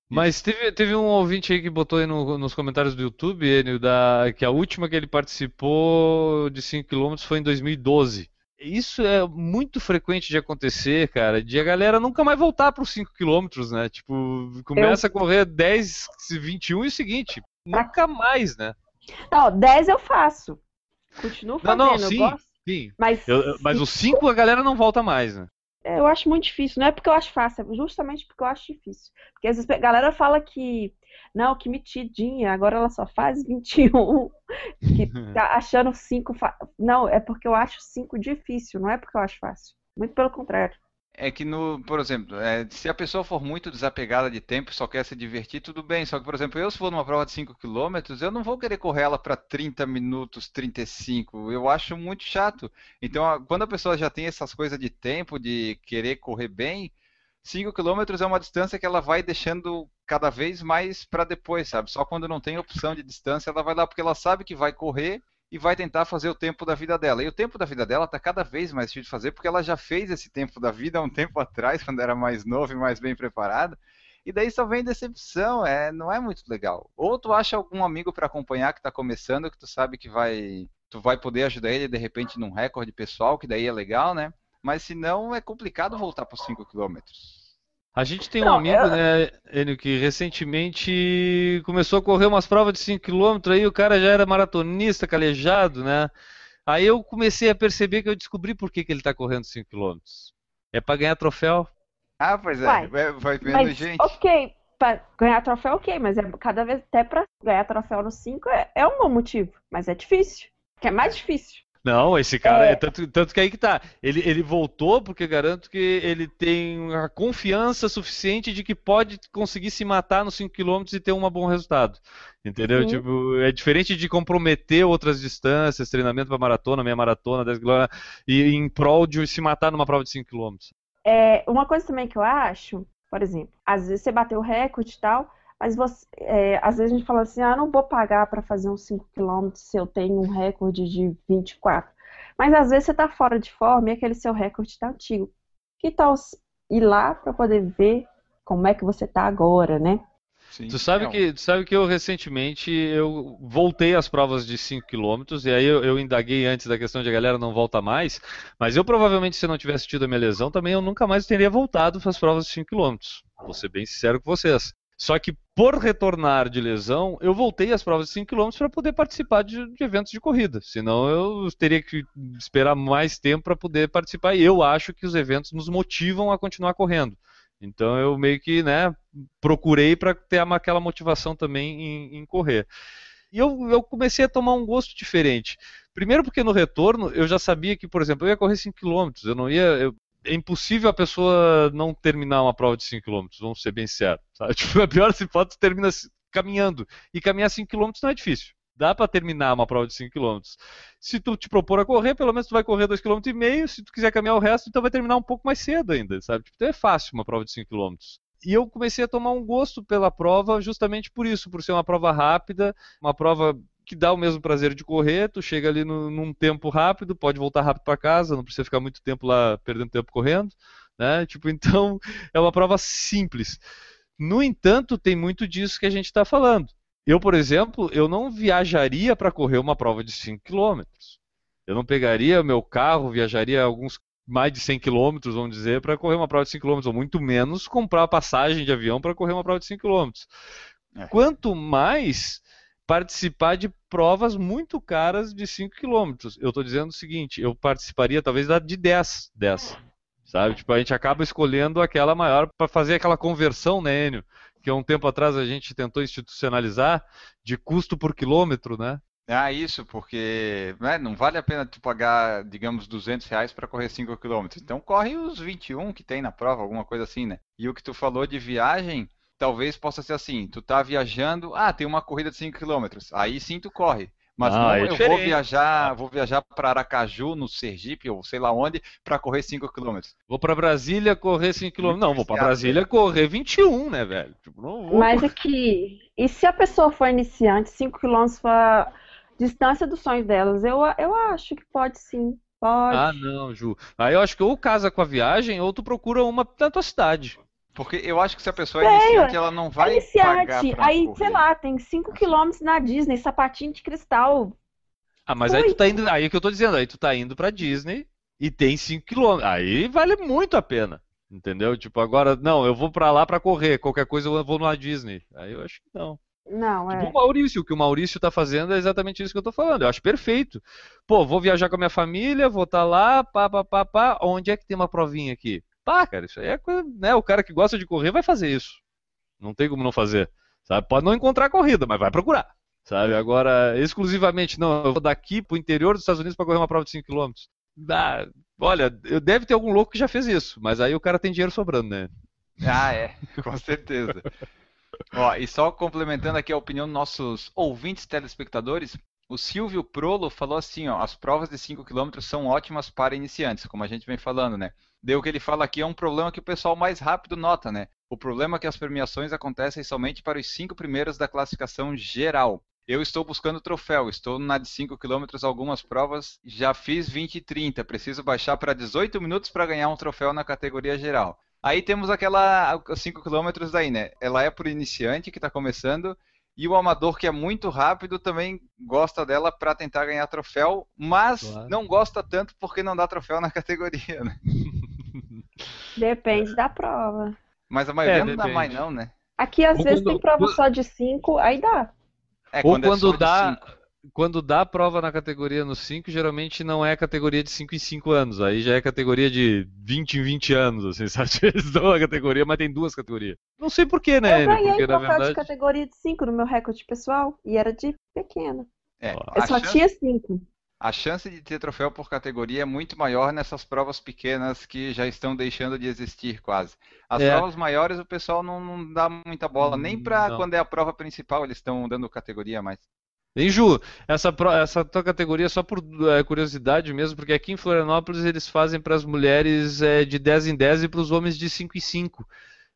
Mas teve, teve um ouvinte aí que botou aí no, nos comentários do YouTube, Enio, da, que a última que ele participou de 5 km foi em 2012. Isso é muito frequente de acontecer, cara, de a galera nunca mais voltar para os 5 km, né? Tipo, começa Eu... a correr 10, 21 e o seguinte, nunca mais, né? Não, 10 eu faço. Continuo fazendo, não, não, sim, eu gosto. Sim. Mas, eu, mas os 5 a galera não volta mais, né? É, eu acho muito difícil. Não é porque eu acho fácil, é justamente porque eu acho difícil. Porque às vezes a galera fala que, não, que metidinha, agora ela só faz 21, que tá achando 5. Fa... Não, é porque eu acho 5 difícil, não é porque eu acho fácil. Muito pelo contrário. É que no, por exemplo, é, se a pessoa for muito desapegada de tempo só quer se divertir, tudo bem. Só que, por exemplo, eu se for numa prova de 5 km, eu não vou querer correr ela para 30 minutos, 35. Eu acho muito chato. Então, quando a pessoa já tem essas coisas de tempo, de querer correr bem, 5 km é uma distância que ela vai deixando cada vez mais para depois, sabe? Só quando não tem opção de distância, ela vai lá porque ela sabe que vai correr e vai tentar fazer o tempo da vida dela. E o tempo da vida dela está cada vez mais difícil de fazer, porque ela já fez esse tempo da vida há um tempo atrás, quando era mais novo e mais bem preparada. E daí só vem decepção, é, não é muito legal. Ou tu acha algum amigo para acompanhar que está começando, que tu sabe que vai, tu vai poder ajudar ele de repente num recorde pessoal, que daí é legal, né? Mas se não, é complicado voltar para os 5 quilômetros. A gente tem um não, amigo, eu... né, Enio, que recentemente começou a correr umas provas de 5km, aí o cara já era maratonista, calejado, né? Aí eu comecei a perceber que eu descobri por que, que ele está correndo 5km. É para ganhar troféu. Ah, pois é, vai, vai vendo mas, gente. Ok, para ganhar troféu, ok, mas é cada vez até para ganhar troféu no 5 é, é um bom motivo, mas é difícil, que é mais difícil. Não, esse cara, é... tanto, tanto que aí que tá. Ele, ele voltou porque garanto que ele tem a confiança suficiente de que pode conseguir se matar nos 5 km e ter um bom resultado. Entendeu? Uhum. Tipo, é diferente de comprometer outras distâncias, treinamento para maratona, meia maratona, 10 km, e em prol de se matar numa prova de 5 km. É, uma coisa também que eu acho, por exemplo, às vezes você bateu o recorde e tal, Mas você, é, às vezes a gente fala assim, ah, não vou pagar para fazer uns 5 km se eu tenho um recorde de 24. Mas às vezes você está fora de forma e aquele seu recorde está antigo. Que tal ir lá para poder ver como é que você está agora, né? Sim, tu sabe, que, tu sabe que eu recentemente eu voltei às provas de 5 km e aí eu, eu, indaguei antes da questão de a galera não volta mais, mas eu provavelmente se não tivesse tido a minha lesão também eu nunca mais teria voltado para as provas de 5 km. Vou ser bem sincero com vocês. Só que por retornar de lesão, eu voltei às provas de 5 km para poder participar de, de, eventos de corrida. Senão eu teria que esperar mais tempo para poder participar. E eu acho que os eventos nos motivam a continuar correndo. Então eu meio que né, procurei para ter aquela motivação também em, em correr. E eu, eu, comecei a tomar um gosto diferente. Primeiro porque no retorno eu já sabia que, por exemplo, eu ia correr 5 km. Eu não ia. Eu, é impossível a pessoa não terminar uma prova de 5 km, vamos ser bem sérios. Tipo, a pior hipótese termina caminhando. E caminhar 5 km não é difícil. Dá para terminar uma prova de 5 km. Se tu te propor a correr, pelo menos tu vai correr 2,5 km. Se tu quiser caminhar o resto, então vai terminar um pouco mais cedo ainda, sabe? Tipo, então é fácil uma prova de 5 km. E eu comecei a tomar um gosto pela prova justamente por isso, por ser uma prova rápida, uma prova que dá o mesmo prazer de correr, tu chega ali no, num tempo rápido, pode voltar rápido para casa, não precisa ficar muito tempo lá perdendo tempo correndo, né? Tipo, então é uma prova simples. No entanto, tem muito disso que a gente está falando. Eu, por exemplo, eu não viajaria para correr uma prova de 5 km. Eu não pegaria meu carro, viajaria alguns mais de 100 km, vamos dizer, para correr uma prova de 5 km, ou muito menos comprar passagem de avião para correr uma prova de 5 km. É. Quanto mais participar de provas muito caras de 5 km. Eu estou dizendo o seguinte, eu participaria talvez da de 10 dessa. Sabe? Tipo, a gente acaba escolhendo aquela maior para fazer aquela conversão, né, Enio? Que há um tempo atrás a gente tentou institucionalizar de custo por quilômetro, né? Ah, isso, porque né, não vale a pena tu pagar, digamos, 200 reais para correr 5 km. Então corre os 21 que tem na prova, alguma coisa assim, né? E o que tu falou de viagem, talvez possa ser assim, tu tá viajando, ah, tem uma corrida de 5 km, aí sim tu corre. Mas ah, não, é eu vou viajar, vou viajar para Aracaju, no Sergipe, ou sei lá onde, para correr 5 km. Vou para Brasília correr 5 km. Não, vou para Brasília correr 21, né, velho? Tipo, vou... Mas aqui, e se a pessoa for iniciante, 5 km for a distância do sonho delas, eu, eu acho que pode sim. Pode. Ah, não, Ju. Aí eu acho que ou casa com a viagem, ou tu procura uma na tua cidade. Porque eu acho que se a pessoa é iniciante, ela não vai é iniciante. Aí, correr. sei lá, tem 5 km na Disney, sapatinho de cristal. Ah, mas Foi. aí tu tá indo. Aí é que eu tô dizendo, aí tu tá indo pra Disney e tem 5 km. Aí vale muito a pena. Entendeu? Tipo, agora, não, eu vou pra lá pra correr. Qualquer coisa eu vou na Disney. Aí eu acho que não. Não, tipo, é. o Maurício, o que o Maurício tá fazendo é exatamente isso que eu tô falando. Eu acho perfeito. Pô, vou viajar com a minha família, vou estar tá lá, pá, pá, pá, pá. Onde é que tem uma provinha aqui? Pá, cara, isso aí é coisa, né? O cara que gosta de correr vai fazer isso. Não tem como não fazer. Sabe? Pode não encontrar corrida, mas vai procurar. Sabe? Agora, exclusivamente, não, eu vou daqui pro interior dos Estados Unidos para correr uma prova de 5 km. Ah, olha, deve ter algum louco que já fez isso, mas aí o cara tem dinheiro sobrando, né? Ah, é, com certeza. Ó, e só complementando aqui a opinião dos nossos ouvintes telespectadores, o Silvio Prolo falou assim, ó, as provas de 5 km são ótimas para iniciantes, como a gente vem falando, né? Deu o que ele fala aqui é um problema que o pessoal mais rápido nota, né? O problema é que as premiações acontecem somente para os cinco primeiros da classificação geral. Eu estou buscando troféu, estou na de 5 km algumas provas, já fiz 20 e 30, preciso baixar para 18 minutos para ganhar um troféu na categoria geral. Aí temos aquela 5 km daí, né? Ela é para o iniciante que está começando e o amador que é muito rápido também gosta dela para tentar ganhar troféu, mas claro. não gosta tanto porque não dá troféu na categoria, né? Depende da prova. Mas a maioria é, não dá mais não, né? Aqui às Ou vezes quando... tem prova só de 5, aí dá. É, Ou quando, é quando dá, quando dá prova na categoria no 5, geralmente não é categoria de 5 em 5 anos, aí já é categoria de 20 em 20 anos, assim, sabe? Eles dão a categoria, mas tem duas categorias. Não sei porquê, né? Eu ganhei Porque, na verdade... de categoria de 5 no meu recorde pessoal, e era de pequena. É, eu só chance... tinha 5 a chance de ter troféu por categoria é muito maior nessas provas pequenas que já estão deixando de existir quase. As é. provas maiores o pessoal não, não dá muita bola, nem para quando é a prova principal eles estão dando categoria mais. Hein, Ju, essa, essa tua categoria, só por é, curiosidade mesmo, porque aqui em Florianópolis eles fazem para as mulheres é, de 10 em 10 e para os homens de 5 em 5.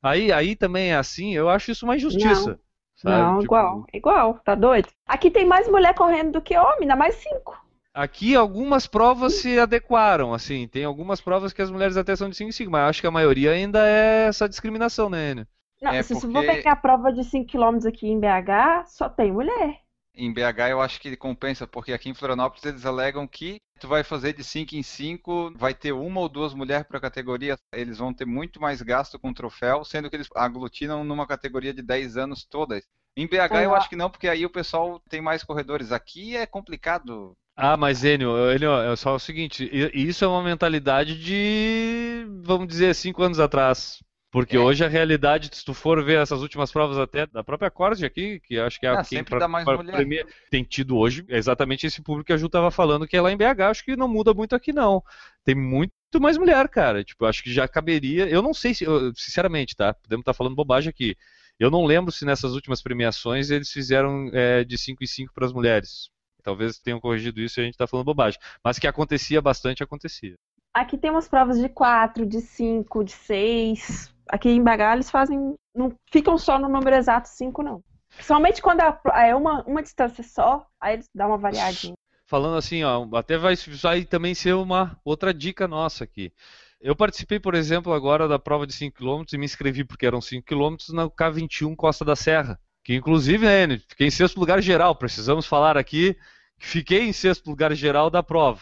Aí, aí também é assim, eu acho isso uma injustiça. Sabe? Não, Tipo, igual, igual, tá doido? Aqui tem mais mulher correndo do que homem, ainda mais cinco. Aqui algumas provas se adequaram, assim, tem algumas provas que as mulheres até são de 5 em 5, mas acho que a maioria ainda é essa discriminação, né, Enio? Não, É, se você for porque- pegar a prova de 5 km aqui em BH, só tem mulher. Em BH eu acho que compensa, porque aqui em Florianópolis eles alegam que tu vai fazer de 5 em 5, vai ter uma ou duas mulheres para categoria, eles vão ter muito mais gasto com troféu, sendo que eles aglutinam numa categoria de 10 anos todas. Em BH eu acho que não, porque aí o pessoal tem mais corredores. Aqui é complicado. Ah, mas Enio, Enio, é só o seguinte, isso é uma mentalidade de, vamos dizer, cinco anos atrás. Porque É. hoje a realidade, se tu for ver essas últimas provas até da própria Corte aqui, que acho que é Ah, quem sempre pra- dá mais pra- mulher. premia- tem tido hoje é exatamente esse público que a Ju estava falando, que é lá em BH, acho que não muda muito aqui não. Tem muito mais mulher, cara. Tipo, acho que já caberia. Eu não sei se, eu- sinceramente, tá? Podemos estar falando bobagem aqui. Eu não lembro se nessas últimas premiações eles fizeram é, de 5 em 5 para as mulheres. Talvez tenham corrigido isso e a gente está falando bobagem. Mas que acontecia bastante, acontecia. Aqui tem umas provas de 4, de 5, de 6. Aqui em BH eles fazem. Não ficam só no número exato 5, não. Principalmente quando é uma, uma distância só, aí eles dão uma variadinha. Falando assim, ó, até vai, vai também ser uma outra dica nossa aqui. Eu participei, por exemplo, agora da prova de 5 km e me inscrevi porque eram 5 km na K21 Costa da Serra. Que inclusive, né, fiquei em sexto lugar geral. Precisamos falar aqui fiquei em sexto lugar geral da prova.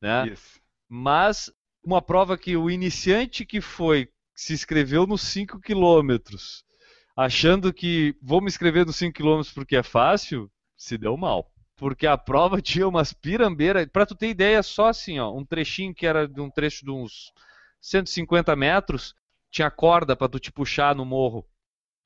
Né? Isso. Mas uma prova que o iniciante que foi, se inscreveu nos 5 quilômetros, achando que vou me inscrever nos 5 quilômetros porque é fácil, se deu mal. Porque a prova tinha umas pirambeiras, para tu ter ideia, só assim, ó, um trechinho que era de um trecho de uns 150 metros, tinha corda para tu te puxar no morro,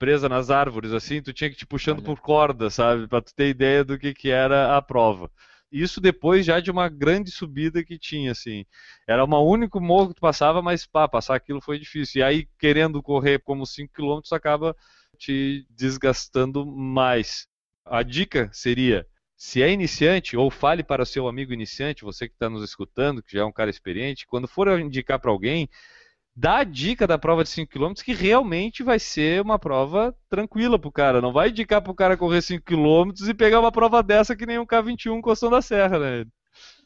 presa nas árvores, assim, tu tinha que te puxando Olha. por corda, sabe, para tu ter ideia do que, que era a prova. Isso depois já de uma grande subida que tinha, assim. Era um único morro que tu passava, mas pá, passar aquilo foi difícil. E aí, querendo correr como 5 km, acaba te desgastando mais. A dica seria, se é iniciante, ou fale para o seu amigo iniciante, você que está nos escutando, que já é um cara experiente, quando for indicar para alguém, dá a dica da prova de 5 km que realmente vai ser uma prova tranquila pro cara. Não vai indicar pro cara correr 5 km e pegar uma prova dessa que nem um K21 Costão da Serra, né?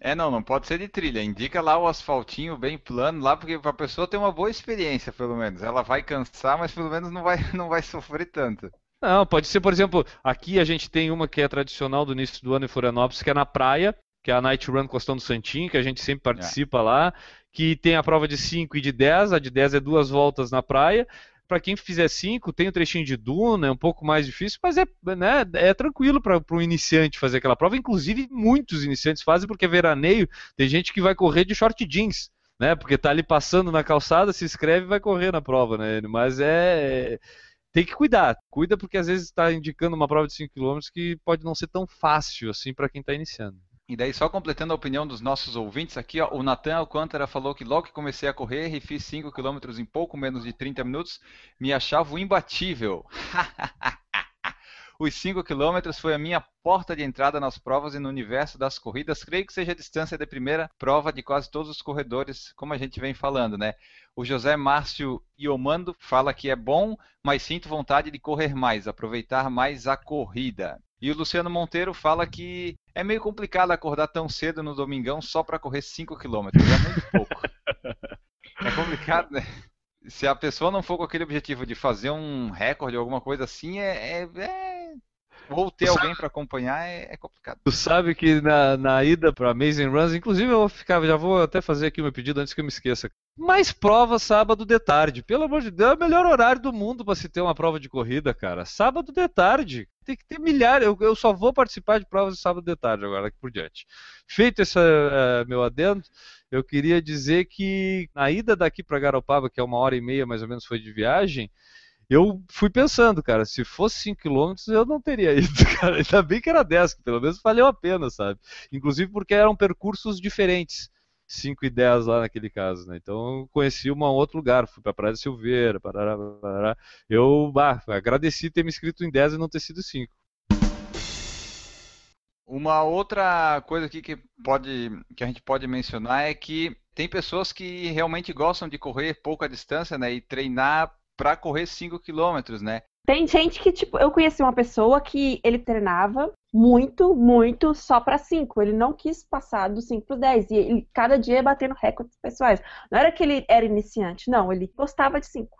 É, não, não pode ser de trilha. Indica lá o asfaltinho bem plano lá, porque para a pessoa ter uma boa experiência, pelo menos. Ela vai cansar, mas pelo menos não vai, não vai sofrer tanto. Não, pode ser, por exemplo, aqui a gente tem uma que é tradicional do início do ano em Florianópolis, que é na praia, que é a Night Run Costão do Santinho, que a gente sempre participa lá, que tem a prova de 5 e de 10, a de 10 é duas voltas na praia. Para quem fizer 5, tem o trechinho de duna, é um pouco mais difícil, mas é, né, é tranquilo para o iniciante fazer aquela prova. Inclusive, muitos iniciantes fazem porque é veraneio, tem gente que vai correr de short jeans, né? Porque tá ali passando na calçada, se inscreve e vai correr na prova, né? Mas é tem que cuidar. Cuida porque às vezes está indicando uma prova de 5 km que pode não ser tão fácil assim para quem está iniciando. E daí, só completando a opinião dos nossos ouvintes aqui, ó, o Natan Alcântara falou que logo que comecei a correr e fiz 5 km em pouco menos de 30 minutos, me achava imbatível. Os 5 km foi a minha porta de entrada nas provas e no universo das corridas. Creio que seja a distância de primeira prova de quase todos os corredores, como a gente vem falando, né? O José Márcio Iomando fala que é bom, mas sinto vontade de correr mais, aproveitar mais a corrida. E o Luciano Monteiro fala que é meio complicado acordar tão cedo no domingão só para correr 5 km. É muito pouco. é complicado, né? Se a pessoa não for com aquele objetivo de fazer um recorde ou alguma coisa assim, é. é, é... Ou ter alguém para acompanhar é, é, complicado. Tu sabe que na, na ida para Amazing Runs, inclusive eu ficar, já vou até fazer aqui o meu pedido antes que eu me esqueça. Mais prova sábado de tarde. Pelo amor de Deus, é o melhor horário do mundo para se ter uma prova de corrida, cara. Sábado de tarde. Tem que ter milhares. Eu, eu só vou participar de provas de sábado de tarde agora, daqui por diante. Feito esse uh, meu adendo, eu queria dizer que na ida daqui para Garopaba, que é uma hora e meia mais ou menos foi de viagem, eu fui pensando, cara, se fosse 5 km eu não teria ido, cara. Ainda bem que era 10, que pelo menos valeu a pena, sabe? Inclusive porque eram percursos diferentes. 5 e 10 lá naquele caso, né? Então eu conheci um outro lugar, fui pra Praia de Silveira, parará, parará. Eu bah, agradeci ter me inscrito em 10 e não ter sido 5. Uma outra coisa aqui que, pode, que a gente pode mencionar é que tem pessoas que realmente gostam de correr pouca distância né, e treinar para correr 5 km, né? Tem gente que, tipo, eu conheci uma pessoa que ele treinava muito, muito só para 5. Ele não quis passar dos 5 para 10. E ele, cada dia ia batendo recordes pessoais. Não era que ele era iniciante, não, ele gostava de 5.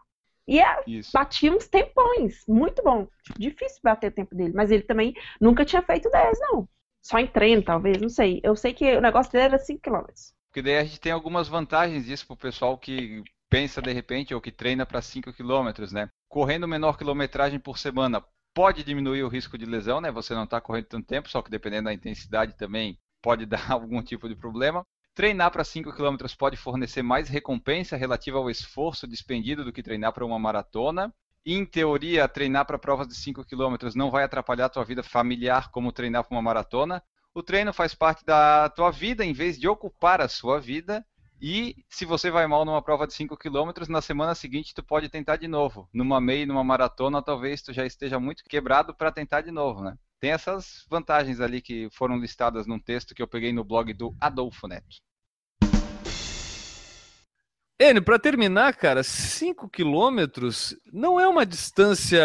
E é, batia uns tempões, muito bom. Difícil bater o tempo dele, mas ele também nunca tinha feito 10, não. Só em treino, talvez, não sei. Eu sei que o negócio dele era 5 km. Porque daí a gente tem algumas vantagens disso pro pessoal que pensa de repente ou que treina para 5 km, né? Correndo menor quilometragem por semana pode diminuir o risco de lesão, né? Você não está correndo tanto tempo, só que dependendo da intensidade também pode dar algum tipo de problema. Treinar para 5 km pode fornecer mais recompensa relativa ao esforço despendido do que treinar para uma maratona. Em teoria, treinar para provas de 5 km não vai atrapalhar a tua vida familiar como treinar para uma maratona. O treino faz parte da tua vida em vez de ocupar a sua vida. E se você vai mal numa prova de 5 km, na semana seguinte tu pode tentar de novo. Numa meia, numa maratona, talvez tu já esteja muito quebrado para tentar de novo, né? Tem essas vantagens ali que foram listadas num texto que eu peguei no blog do Adolfo Neto. Enio, para terminar, cara, 5 quilômetros não é uma distância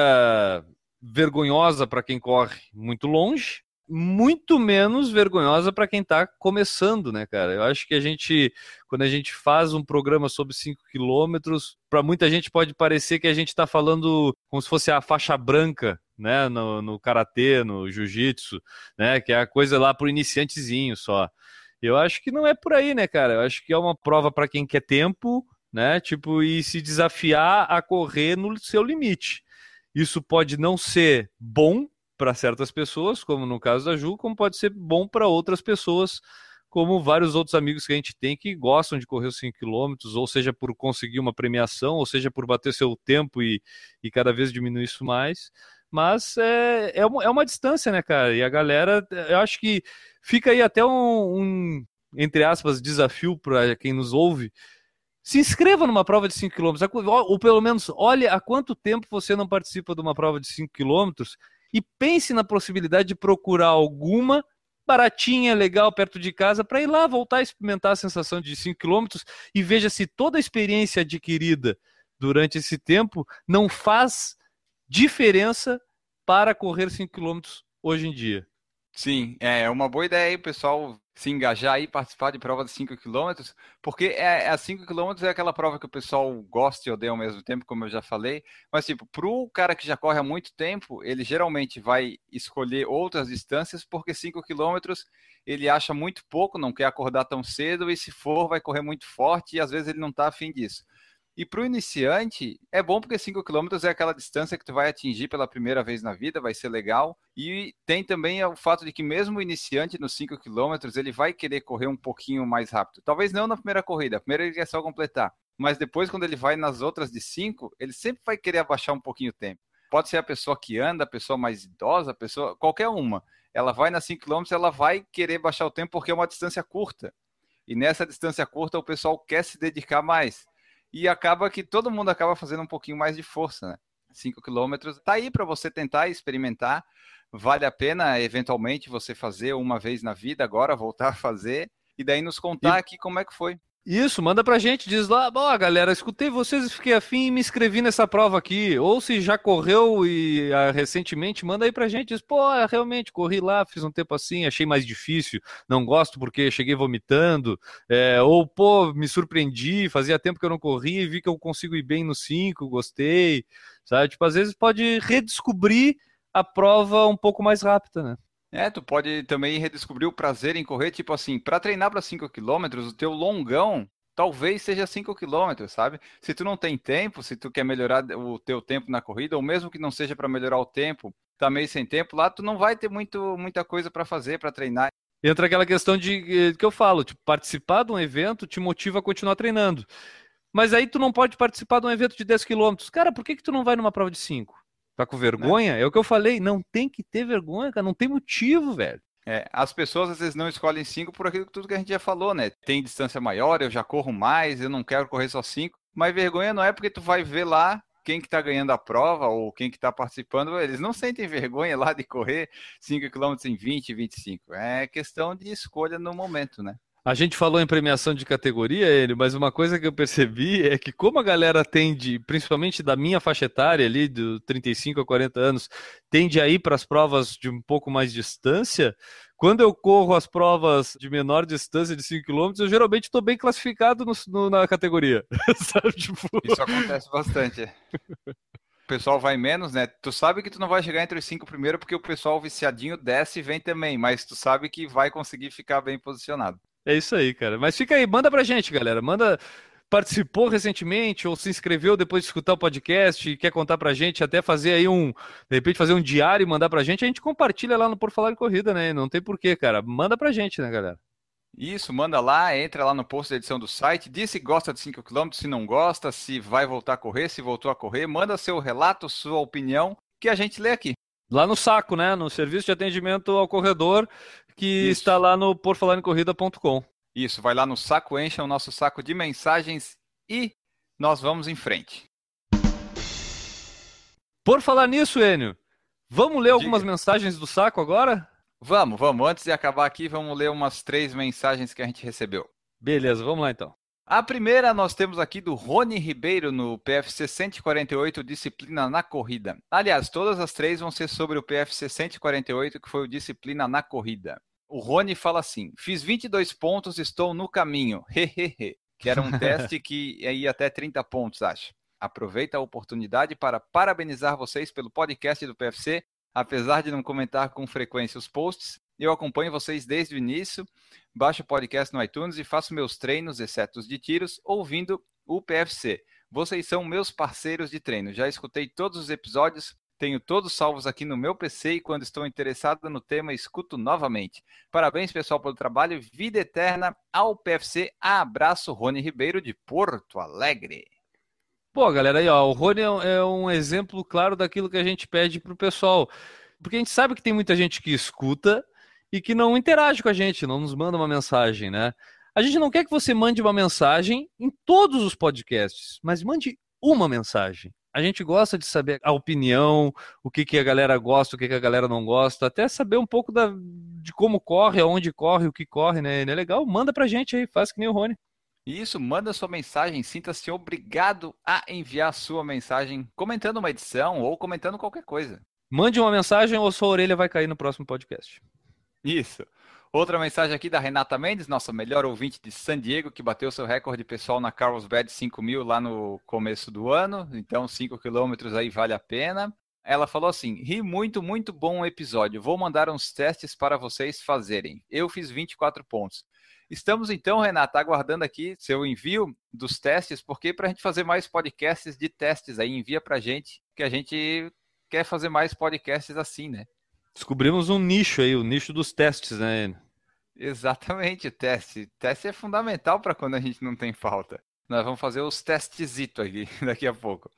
vergonhosa para quem corre muito longe, muito menos vergonhosa para quem está começando, né, cara? Eu acho que a gente, quando a gente faz um programa sobre 5 quilômetros, para muita gente pode parecer que a gente está falando como se fosse a faixa branca, né, no, no karatê, no jiu-jitsu, né, que é a coisa lá para o iniciantezinho só. Eu acho que não é por aí, né, cara? Eu acho que é uma prova para quem quer tempo, né? Tipo, e se desafiar a correr no seu limite. Isso pode não ser bom para certas pessoas, como no caso da Ju, como pode ser bom para outras pessoas, como vários outros amigos que a gente tem que gostam de correr os 5 km, ou seja por conseguir uma premiação, ou seja por bater seu tempo e, e cada vez diminuir isso mais. Mas é, é, uma, é uma distância, né, cara? E a galera, eu acho que fica aí até um, um entre aspas, desafio para quem nos ouve. Se inscreva numa prova de 5 km, ou pelo menos olhe há quanto tempo você não participa de uma prova de 5 km e pense na possibilidade de procurar alguma baratinha, legal, perto de casa, para ir lá voltar a experimentar a sensação de 5 km e veja se toda a experiência adquirida durante esse tempo não faz diferença para correr 5 km hoje em dia. Sim, é uma boa ideia aí, pessoal, se engajar e participar de prova de 5 km, porque é, a 5 km é aquela prova que o pessoal gosta e odeia ao mesmo tempo, como eu já falei, mas tipo, pro cara que já corre há muito tempo, ele geralmente vai escolher outras distâncias, porque 5 km ele acha muito pouco, não quer acordar tão cedo, e se for, vai correr muito forte, e às vezes ele não está afim disso. E para o iniciante, é bom porque 5 km é aquela distância que tu vai atingir pela primeira vez na vida, vai ser legal. E tem também o fato de que mesmo o iniciante nos 5 km, ele vai querer correr um pouquinho mais rápido. Talvez não na primeira corrida, a primeira ele quer só completar. Mas depois, quando ele vai nas outras de 5, ele sempre vai querer abaixar um pouquinho o tempo. Pode ser a pessoa que anda, a pessoa mais idosa, a pessoa, qualquer uma. Ela vai nas 5 km, ela vai querer baixar o tempo porque é uma distância curta. E nessa distância curta, o pessoal quer se dedicar mais e acaba que todo mundo acaba fazendo um pouquinho mais de força, né? 5 quilômetros tá aí para você tentar experimentar. Vale a pena eventualmente você fazer uma vez na vida, agora voltar a fazer e daí nos contar e... aqui como é que foi. Isso, manda pra gente, diz lá, ó, galera, escutei vocês e fiquei afim e me inscrevi nessa prova aqui. Ou se já correu e ah, recentemente, manda aí pra gente, diz, pô, realmente, corri lá, fiz um tempo assim, achei mais difícil, não gosto porque cheguei vomitando, é, ou, pô, me surpreendi, fazia tempo que eu não corri, vi que eu consigo ir bem no 5, gostei, sabe? Tipo, às vezes pode redescobrir a prova um pouco mais rápida, né? É, tu pode também redescobrir o prazer em correr, tipo assim, para treinar para 5 km, o teu longão talvez seja 5 km, sabe? Se tu não tem tempo, se tu quer melhorar o teu tempo na corrida, ou mesmo que não seja para melhorar o tempo, tá meio sem tempo, lá tu não vai ter muito, muita coisa para fazer, para treinar. Entra aquela questão de que eu falo, tipo, participar de um evento te motiva a continuar treinando. Mas aí tu não pode participar de um evento de 10 km. Cara, por que, que tu não vai numa prova de 5? Tá com vergonha? Né? É o que eu falei, não tem que ter vergonha, cara, não tem motivo, velho. É, as pessoas às vezes não escolhem cinco por aquilo que tudo que a gente já falou, né? Tem distância maior, eu já corro mais, eu não quero correr só cinco. Mas vergonha não é porque tu vai ver lá quem que tá ganhando a prova ou quem que tá participando, eles não sentem vergonha lá de correr 5 km em 20, 25. É questão de escolha no momento, né? A gente falou em premiação de categoria, ele, mas uma coisa que eu percebi é que como a galera tende, principalmente da minha faixa etária ali, do 35 a 40 anos, tende a ir para as provas de um pouco mais distância, quando eu corro as provas de menor distância de 5 km, eu geralmente estou bem classificado no, no, na categoria. tipo... Isso acontece bastante. O pessoal vai menos, né? Tu sabe que tu não vai chegar entre os cinco primeiro porque o pessoal viciadinho desce e vem também, mas tu sabe que vai conseguir ficar bem posicionado. É isso aí, cara. Mas fica aí, manda pra gente, galera. Manda. Participou recentemente ou se inscreveu depois de escutar o podcast e quer contar pra gente, até fazer aí um, de repente fazer um diário e mandar pra gente, a gente compartilha lá no Por Falar em Corrida, né? Não tem porquê, cara. Manda pra gente, né, galera? Isso, manda lá, entra lá no post da edição do site, diz se gosta de 5 km, se não gosta, se vai voltar a correr, se voltou a correr, manda seu relato, sua opinião, que a gente lê aqui. Lá no saco, né? No serviço de atendimento ao corredor, que Isso. está lá no porfalarincorrida.com. Isso, vai lá no saco, encha o nosso saco de mensagens e nós vamos em frente. Por falar nisso, Enio, vamos ler algumas Diga. mensagens do saco agora? Vamos, vamos. Antes de acabar aqui, vamos ler umas três mensagens que a gente recebeu. Beleza, vamos lá então. A primeira nós temos aqui do Rony Ribeiro no PFC 148, disciplina na corrida. Aliás, todas as três vão ser sobre o PFC 148, que foi o disciplina na corrida. O Rony fala assim: fiz 22 pontos, estou no caminho. Hehehe. que era um teste que ia até 30 pontos, acho. Aproveita a oportunidade para parabenizar vocês pelo podcast do PFC. Apesar de não comentar com frequência os posts, eu acompanho vocês desde o início. Baixo o podcast no iTunes e faço meus treinos, exceto os de tiros, ouvindo o PFC. Vocês são meus parceiros de treino. Já escutei todos os episódios, tenho todos salvos aqui no meu PC e quando estou interessado no tema, escuto novamente. Parabéns, pessoal, pelo trabalho. Vida eterna ao PFC. Abraço, Rony Ribeiro, de Porto Alegre. Pô, galera, aí, ó, o Rony é um é exemplo claro daquilo que a gente pede pro pessoal. Porque a gente sabe que tem muita gente que escuta e que não interage com a gente, não nos manda uma mensagem, né? A gente não quer que você mande uma mensagem em todos os podcasts, mas mande uma mensagem a gente gosta de saber a opinião, o que, que a galera gosta, o que, que a galera não gosta, até saber um pouco da, de como corre, aonde corre, o que corre, né? Não é legal? Manda pra gente aí, faz que nem o Rony. Isso, manda sua mensagem, sinta-se obrigado a enviar sua mensagem comentando uma edição ou comentando qualquer coisa. Mande uma mensagem ou sua orelha vai cair no próximo podcast. Isso. Outra mensagem aqui da Renata Mendes, nossa melhor ouvinte de San Diego, que bateu seu recorde pessoal na Carlsbad 5000 lá no começo do ano. Então, 5 quilômetros aí vale a pena. Ela falou assim: ri muito, muito bom o episódio. Vou mandar uns testes para vocês fazerem. Eu fiz 24 pontos. Estamos então, Renata, aguardando aqui seu envio dos testes, porque para a gente fazer mais podcasts de testes aí, envia para a gente, que a gente quer fazer mais podcasts assim, né? Descobrimos um nicho aí, o nicho dos testes, né? Exatamente, teste. Teste é fundamental para quando a gente não tem falta. Nós vamos fazer os testezito aqui daqui a pouco.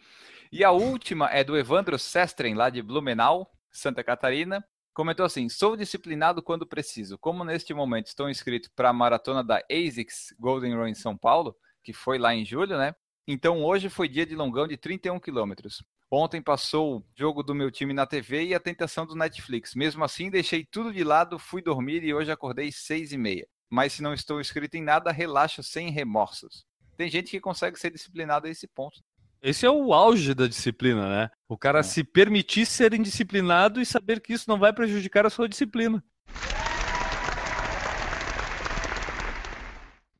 E a última é do Evandro Sestren, lá de Blumenau, Santa Catarina. Comentou assim: sou disciplinado quando preciso. Como neste momento estou inscrito para a maratona da ASICS Golden Run em São Paulo, que foi lá em julho, né? Então hoje foi dia de longão de 31 quilômetros. Ontem passou o jogo do meu time na TV e a tentação do Netflix. Mesmo assim, deixei tudo de lado, fui dormir e hoje acordei seis e meia. Mas se não estou inscrito em nada, relaxo sem remorsos. Tem gente que consegue ser disciplinado a esse ponto. Esse é o auge da disciplina, né? O cara é. se permitir ser indisciplinado e saber que isso não vai prejudicar a sua disciplina.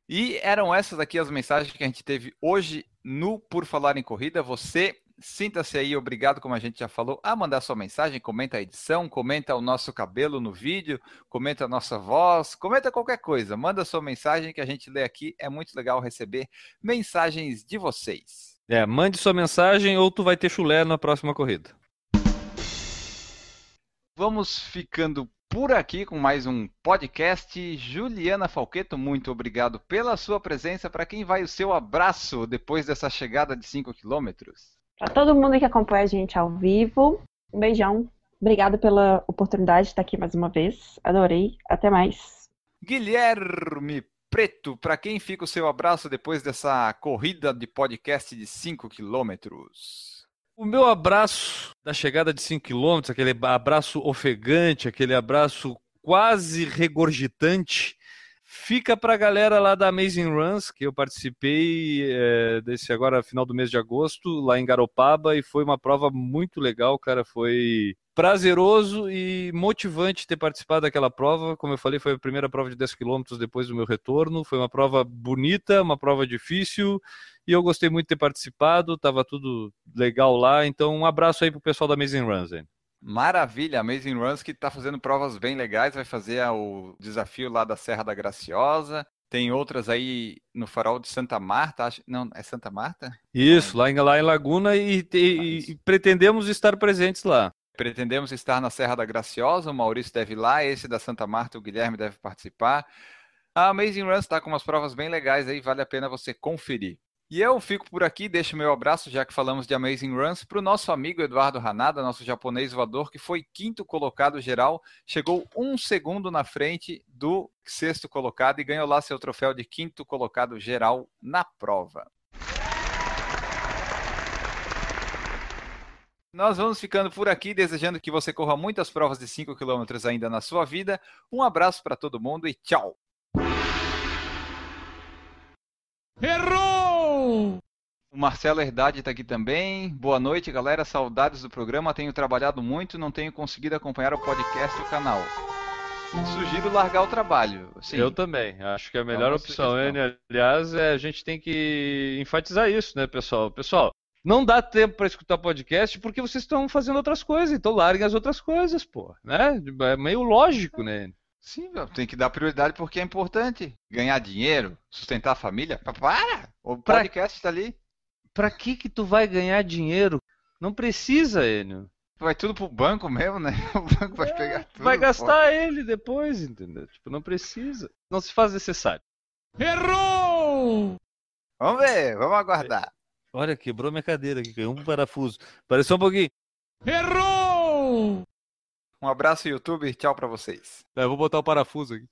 E eram essas aqui as mensagens que a gente teve hoje no Por Falar em Corrida. Você Sinta-se aí obrigado, como a gente já falou, a mandar sua mensagem, comenta a edição, comenta o nosso cabelo no vídeo, comenta a nossa voz, comenta qualquer coisa. Manda sua mensagem que a gente lê aqui. É muito legal receber mensagens de vocês. É, mande sua mensagem ou tu vai ter chulé na próxima corrida. Vamos ficando por aqui com mais um podcast. Juliana Falqueto, muito obrigado pela sua presença. Para quem vai o seu abraço depois dessa chegada de 5 quilômetros? Para todo mundo que acompanha a gente ao vivo, um beijão. Obrigada pela oportunidade de estar aqui mais uma vez. Adorei. Até mais. Guilherme Preto, para quem fica o seu abraço depois dessa corrida de podcast de 5 quilômetros? O meu abraço da chegada de 5 quilômetros, aquele abraço ofegante, aquele abraço quase regurgitante, Fica pra galera lá da Amazing Runs, que eu participei é, desse agora final do mês de agosto, lá em Garopaba, e foi uma prova muito legal, cara. Foi prazeroso e motivante ter participado daquela prova. Como eu falei, foi a primeira prova de 10 km depois do meu retorno. Foi uma prova bonita, uma prova difícil, e eu gostei muito de ter participado, tava tudo legal lá. Então, um abraço aí pro pessoal da Amazing Runs. Hein? Maravilha, Amazing Runs que está fazendo provas bem legais, vai fazer o desafio lá da Serra da Graciosa. Tem outras aí no farol de Santa Marta, acho... não, é Santa Marta? Isso, lá em, lá em Laguna e, e, e pretendemos estar presentes lá. Pretendemos estar na Serra da Graciosa, o Maurício deve ir lá, esse da Santa Marta, o Guilherme deve participar. A Amazing Runs está com umas provas bem legais aí, vale a pena você conferir. E eu fico por aqui, deixo meu abraço, já que falamos de Amazing Runs, para o nosso amigo Eduardo Hanada, nosso japonês voador, que foi quinto colocado geral, chegou um segundo na frente do sexto colocado e ganhou lá seu troféu de quinto colocado geral na prova. Nós vamos ficando por aqui, desejando que você corra muitas provas de 5 km ainda na sua vida. Um abraço para todo mundo e tchau! Errou! O Marcelo Herdade está aqui também. Boa noite, galera. Saudades do programa. Tenho trabalhado muito, não tenho conseguido acompanhar o podcast e o canal. Sugiro largar o trabalho. Sim. Eu também. Acho que a melhor uma opção, sugestão. né? Aliás, é, a gente tem que enfatizar isso, né, pessoal? Pessoal, não dá tempo para escutar podcast porque vocês estão fazendo outras coisas, então larguem as outras coisas, pô, né? É meio lógico, né? Sim, tem que dar prioridade porque é importante. Ganhar dinheiro, sustentar a família. Pa- Para! O podcast está ali. Pra que que tu vai ganhar dinheiro? Não precisa, Enio. Vai tudo pro banco mesmo, né? O banco vai pegar tudo. Vai pô. gastar ele depois, entendeu? Tipo, não precisa. Não se faz necessário. Errou! Vamos ver, vamos aguardar. Olha, quebrou minha cadeira aqui, caiu um parafuso. Pareceu um pouquinho. Errou! Um abraço, YouTube. Tchau pra vocês. É, eu vou botar o parafuso aqui.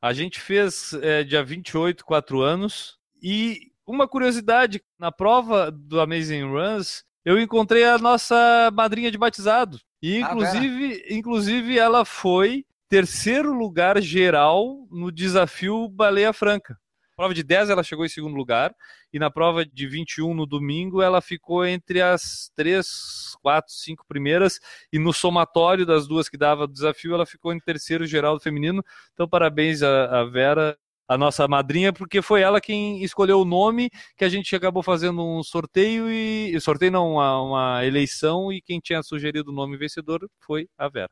A gente fez é, dia 28, 4 anos. E uma curiosidade, na prova do Amazing Runs, eu encontrei a nossa madrinha de batizado. E Ah, inclusive, inclusive ela foi terceiro lugar geral no desafio Baleia Franca. Prova de 10 ela chegou em segundo lugar e na prova de 21 no domingo ela ficou entre as três, quatro, cinco primeiras e no somatório das duas que dava o desafio ela ficou em terceiro geral do feminino. Então parabéns a, a Vera, a nossa madrinha, porque foi ela quem escolheu o nome que a gente acabou fazendo um sorteio e sorteio não, uma, uma eleição e quem tinha sugerido o nome vencedor foi a Vera.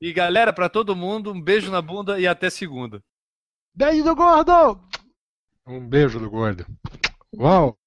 E galera, pra todo mundo, um beijo na bunda e até segunda. Beijo do gordo! Um beijo do gordo. Uau!